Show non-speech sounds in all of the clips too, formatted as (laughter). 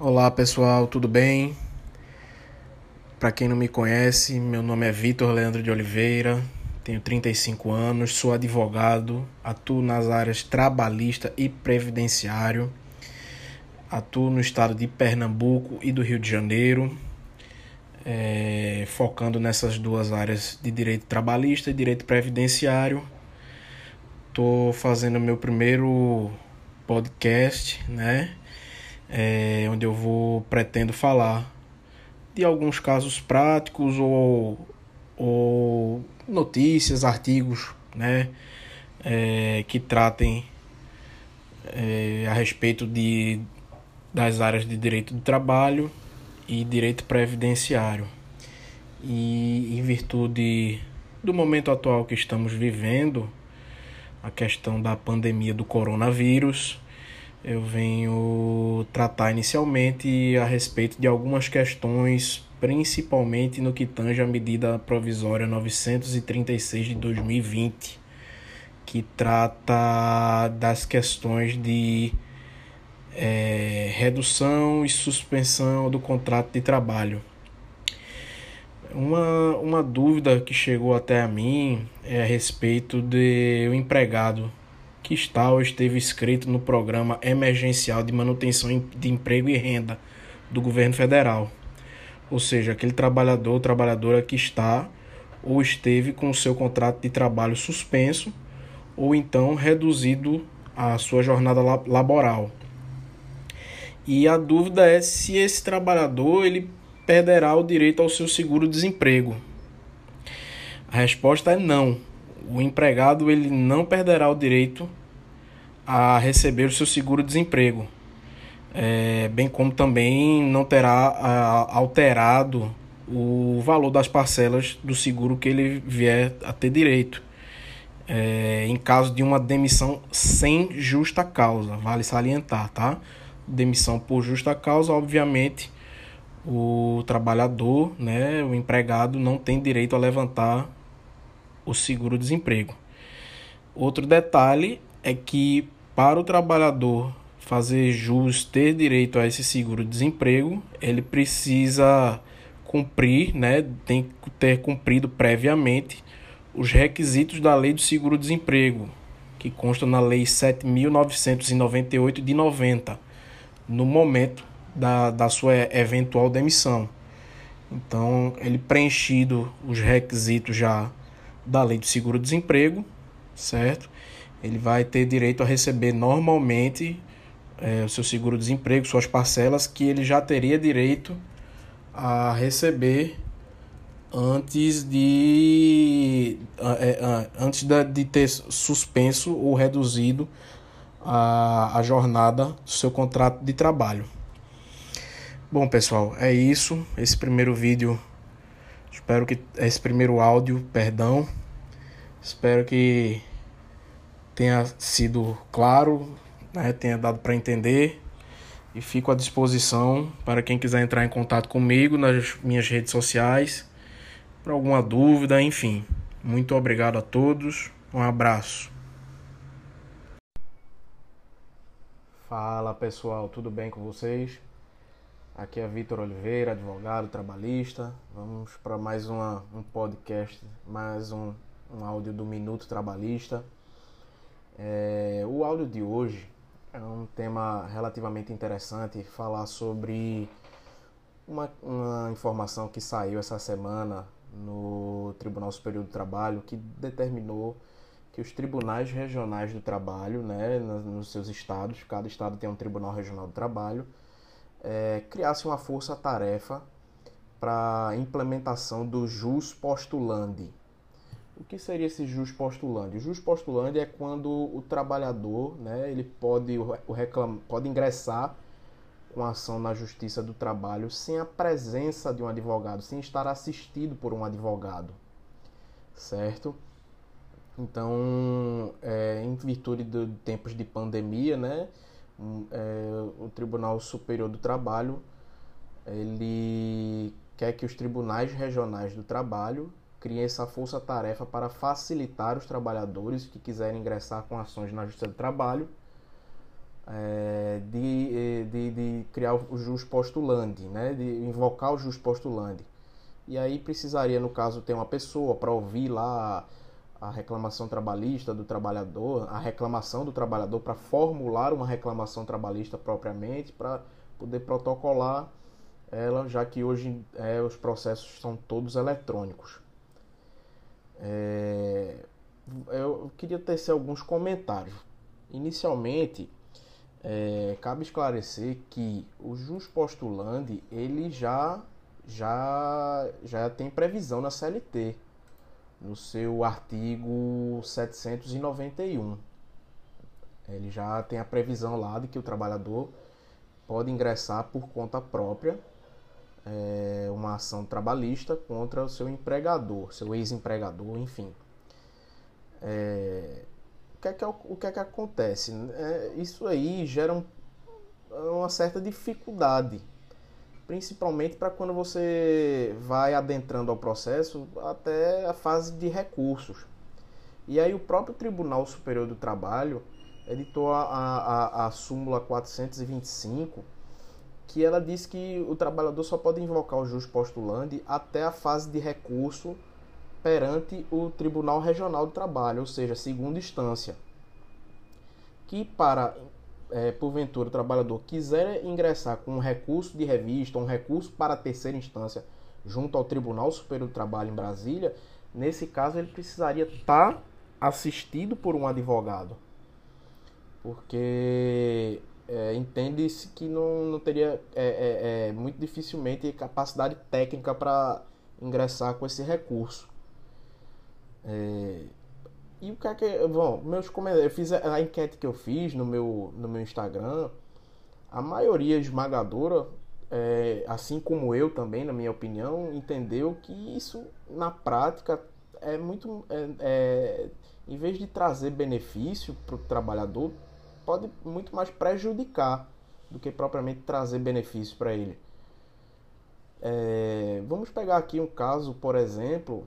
Olá pessoal, tudo bem? Para quem não me conhece, meu nome é Vitor Leandro de Oliveira, tenho 35 anos, sou advogado, atuo nas áreas trabalhista e previdenciário, atuo no estado de Pernambuco e do Rio de Janeiro, é, focando nessas duas áreas de direito trabalhista e direito previdenciário. Estou fazendo meu primeiro podcast, né? É, onde eu vou pretendo falar de alguns casos práticos ou, ou notícias, artigos, né? É, que tratem é, a respeito de, das áreas de direito do trabalho e direito previdenciário. E em virtude do momento atual que estamos vivendo, a questão da pandemia do coronavírus, eu venho tratar inicialmente a respeito de algumas questões, principalmente no que tange à medida provisória 936 de 2020, que trata das questões de é, redução e suspensão do contrato de trabalho. Uma, uma dúvida que chegou até a mim é a respeito de o empregado que está ou esteve inscrito no programa emergencial de manutenção de emprego e renda do governo federal. Ou seja, aquele trabalhador ou trabalhadora que está ou esteve com o seu contrato de trabalho suspenso ou então reduzido a sua jornada laboral. E a dúvida é se esse trabalhador ele perderá o direito ao seu seguro-desemprego. A resposta é não. O empregado ele não perderá o direito a receber o seu seguro-desemprego, é, bem como também não terá a, alterado o valor das parcelas do seguro que ele vier a ter direito. É, em caso de uma demissão sem justa causa, vale salientar, tá? Demissão por justa causa, obviamente, o trabalhador, né, o empregado não tem direito a levantar o seguro-desemprego. Outro detalhe é que para o trabalhador fazer jus, ter direito a esse seguro-desemprego, ele precisa cumprir, né, tem que ter cumprido previamente os requisitos da Lei do Seguro-Desemprego, que consta na Lei 7.998 de 90, no momento da, da sua eventual demissão. Então, ele preenchido os requisitos já da lei do seguro-desemprego, certo? Ele vai ter direito a receber normalmente é, o seu seguro-desemprego, suas parcelas, que ele já teria direito a receber antes de é, antes de ter suspenso ou reduzido a, a jornada do seu contrato de trabalho. Bom, pessoal, é isso. Esse primeiro vídeo, espero que esse primeiro áudio, perdão, espero que tenha sido claro, né, tenha dado para entender e fico à disposição para quem quiser entrar em contato comigo nas minhas redes sociais, para alguma dúvida, enfim. Muito obrigado a todos. Um abraço. Fala pessoal, tudo bem com vocês? Aqui é Vitor Oliveira, advogado trabalhista. Vamos para mais uma, um podcast, mais um, um áudio do Minuto Trabalhista. É, o áudio de hoje é um tema relativamente interessante, falar sobre uma, uma informação que saiu essa semana no Tribunal Superior do Trabalho que determinou que os tribunais regionais do trabalho, né, nos seus estados, cada estado tem um tribunal regional do trabalho, é, criasse uma força-tarefa para implementação do jus postulandi. O que seria esse jus postulandi? O jus postulandi é quando o trabalhador né, ele pode, o reclam, pode ingressar com ação na Justiça do Trabalho sem a presença de um advogado, sem estar assistido por um advogado, certo? Então, é, em virtude de tempos de pandemia, né, é, o Tribunal Superior do Trabalho ele quer que os tribunais regionais do trabalho criem essa força-tarefa para facilitar os trabalhadores que quiserem ingressar com ações na Justiça do Trabalho é, de, de, de criar o jus postulante, né, de invocar o jus postulante. E aí precisaria, no caso, ter uma pessoa para ouvir lá a reclamação trabalhista do trabalhador, a reclamação do trabalhador para formular uma reclamação trabalhista propriamente, para poder protocolar ela, já que hoje é, os processos são todos eletrônicos. É, eu queria tecer alguns comentários. Inicialmente, é, cabe esclarecer que o jus postulante ele já já já tem previsão na CLT no seu artigo 791. Ele já tem a previsão lá de que o trabalhador pode ingressar por conta própria é, uma ação trabalhista contra o seu empregador, seu ex-empregador, enfim. É, o, que é que, é o que é que acontece? É, isso aí gera um, uma certa dificuldade, principalmente para quando você vai adentrando ao processo até a fase de recursos. E aí o próprio Tribunal Superior do Trabalho editou a, a, a súmula 425 que ela diz que o trabalhador só pode invocar o jus postulante até a fase de recurso perante o Tribunal Regional do Trabalho, ou seja, segunda instância. Que para, é, porventura, o trabalhador quiser ingressar com um recurso de revista, um recurso para a terceira instância junto ao Tribunal Superior do Trabalho em Brasília, nesse caso ele precisaria estar assistido por um advogado. Porque é, entende-se que não, não teria é, é, é muito dificilmente capacidade técnica para ingressar com esse recurso. É, e o que é que. Bom, meus comentários. Eu fiz a, a enquete que eu fiz no meu, no meu Instagram. A maioria esmagadora, é, assim como eu também, na minha opinião, entendeu que isso na prática é muito. Em vez de trazer benefício para o trabalhador, pode muito mais prejudicar do que propriamente trazer benefício para ele. É, vamos pegar aqui um caso, por exemplo,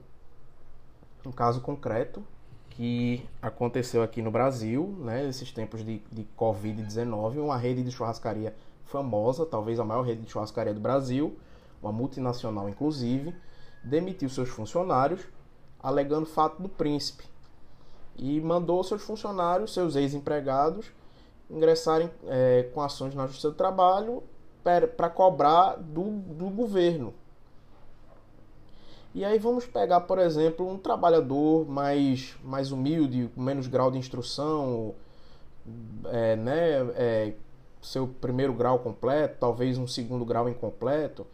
um caso concreto que aconteceu aqui no Brasil, né, nesses tempos de, de Covid-19, uma rede de churrascaria famosa, talvez a maior rede de churrascaria do Brasil, uma multinacional inclusive, demitiu seus funcionários alegando fato do príncipe e mandou seus funcionários, seus ex-empregados, ingressarem é, com ações na Justiça do Trabalho para cobrar do, do governo. E aí vamos pegar, por exemplo, um trabalhador mais, mais humilde, com menos grau de instrução, é, né, é, seu primeiro grau completo, talvez um segundo grau incompleto.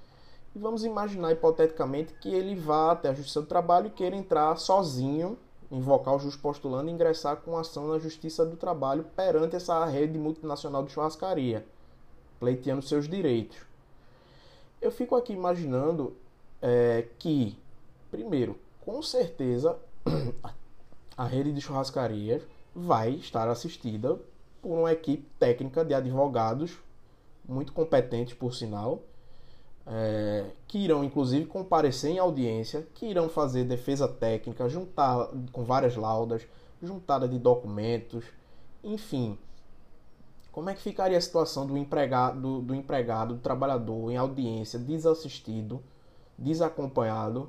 E vamos imaginar hipoteticamente que ele vá até a Justiça do Trabalho e queira entrar sozinho invocar o justo postulando e ingressar com ação na Justiça do Trabalho perante essa rede multinacional de churrascaria, pleiteando seus direitos. Eu fico aqui imaginando é, que, primeiro, com certeza (clears throat) a rede de churrascarias vai estar assistida por uma equipe técnica de advogados muito competentes, por sinal, é, que irão inclusive comparecer em audiência, que irão fazer defesa técnica, juntar com várias laudas, juntada de documentos, enfim. Como é que ficaria a situação do empregado, do, do empregado, do trabalhador em audiência, desassistido, desacompanhado,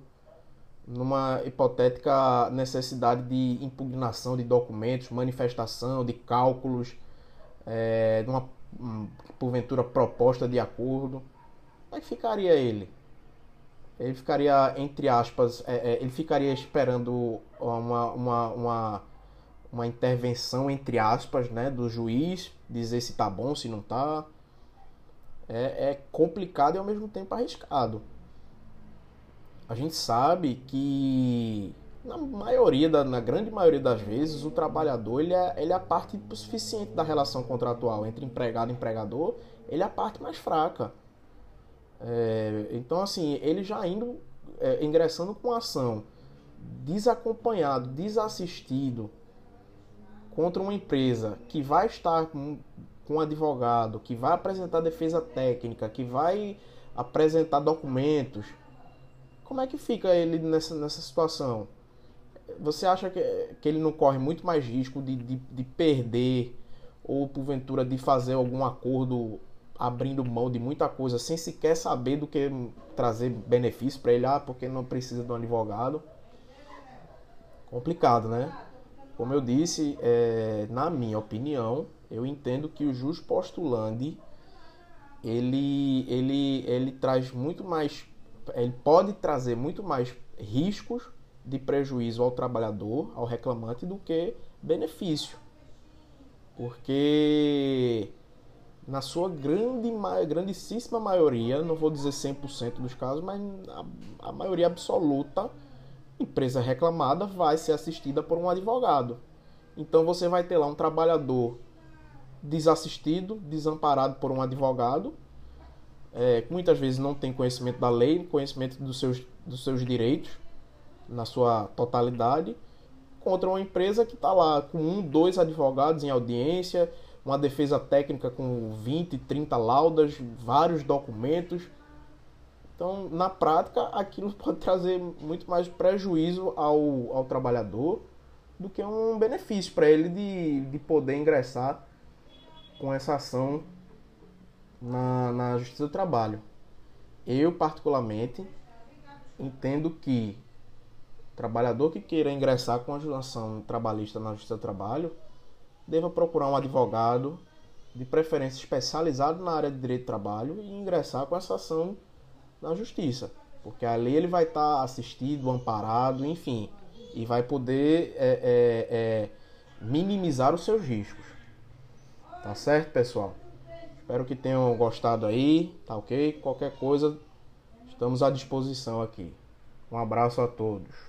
numa hipotética necessidade de impugnação de documentos, manifestação de cálculos, é, de uma hum, porventura proposta de acordo? Como é que ficaria ele? Ele ficaria, entre aspas, é, é, ele ficaria esperando uma, uma, uma, uma intervenção, entre aspas, né, do juiz, dizer se tá bom, se não tá. É, é complicado e ao mesmo tempo arriscado. A gente sabe que na maioria, da, na grande maioria das vezes, o trabalhador ele é, ele é a parte suficiente da relação contratual entre empregado e empregador, ele é a parte mais fraca. É, então, assim, ele já indo, é, ingressando com ação, desacompanhado, desassistido, contra uma empresa que vai estar com, com um advogado, que vai apresentar defesa técnica, que vai apresentar documentos, como é que fica ele nessa, nessa situação? Você acha que, que ele não corre muito mais risco de, de, de perder ou porventura de fazer algum acordo abrindo mão de muita coisa sem sequer saber do que trazer benefício para ele, ah, porque não precisa de um advogado. Complicado, né? Como eu disse, é, na minha opinião, eu entendo que o jus postulante ele, ele, ele traz muito mais, ele pode trazer muito mais riscos de prejuízo ao trabalhador, ao reclamante, do que benefício. Porque na sua grande, grandíssima maioria, não vou dizer 100% dos casos, mas a, a maioria absoluta, empresa reclamada vai ser assistida por um advogado. Então você vai ter lá um trabalhador desassistido, desamparado por um advogado, é, muitas vezes não tem conhecimento da lei, conhecimento dos seus, dos seus direitos na sua totalidade, contra uma empresa que está lá com um, dois advogados em audiência, uma defesa técnica com 20, 30 laudas, vários documentos. Então, na prática, aquilo (laughs) pode trazer muito mais prejuízo ao, ao trabalhador do que um benefício para ele de, de poder ingressar com essa ação na, na Justiça do Trabalho. Eu, particularmente, entendo que trabalhador que queira ingressar com a ação trabalhista na Justiça do Trabalho deva procurar um advogado, de preferência especializado na área de direito do trabalho, e ingressar com essa ação na justiça. Porque ali ele vai estar assistido, amparado, enfim, e vai poder é, é, é, minimizar os seus riscos. Tá certo, pessoal? Espero que tenham gostado aí, tá ok? Qualquer coisa, estamos à disposição aqui. Um abraço a todos.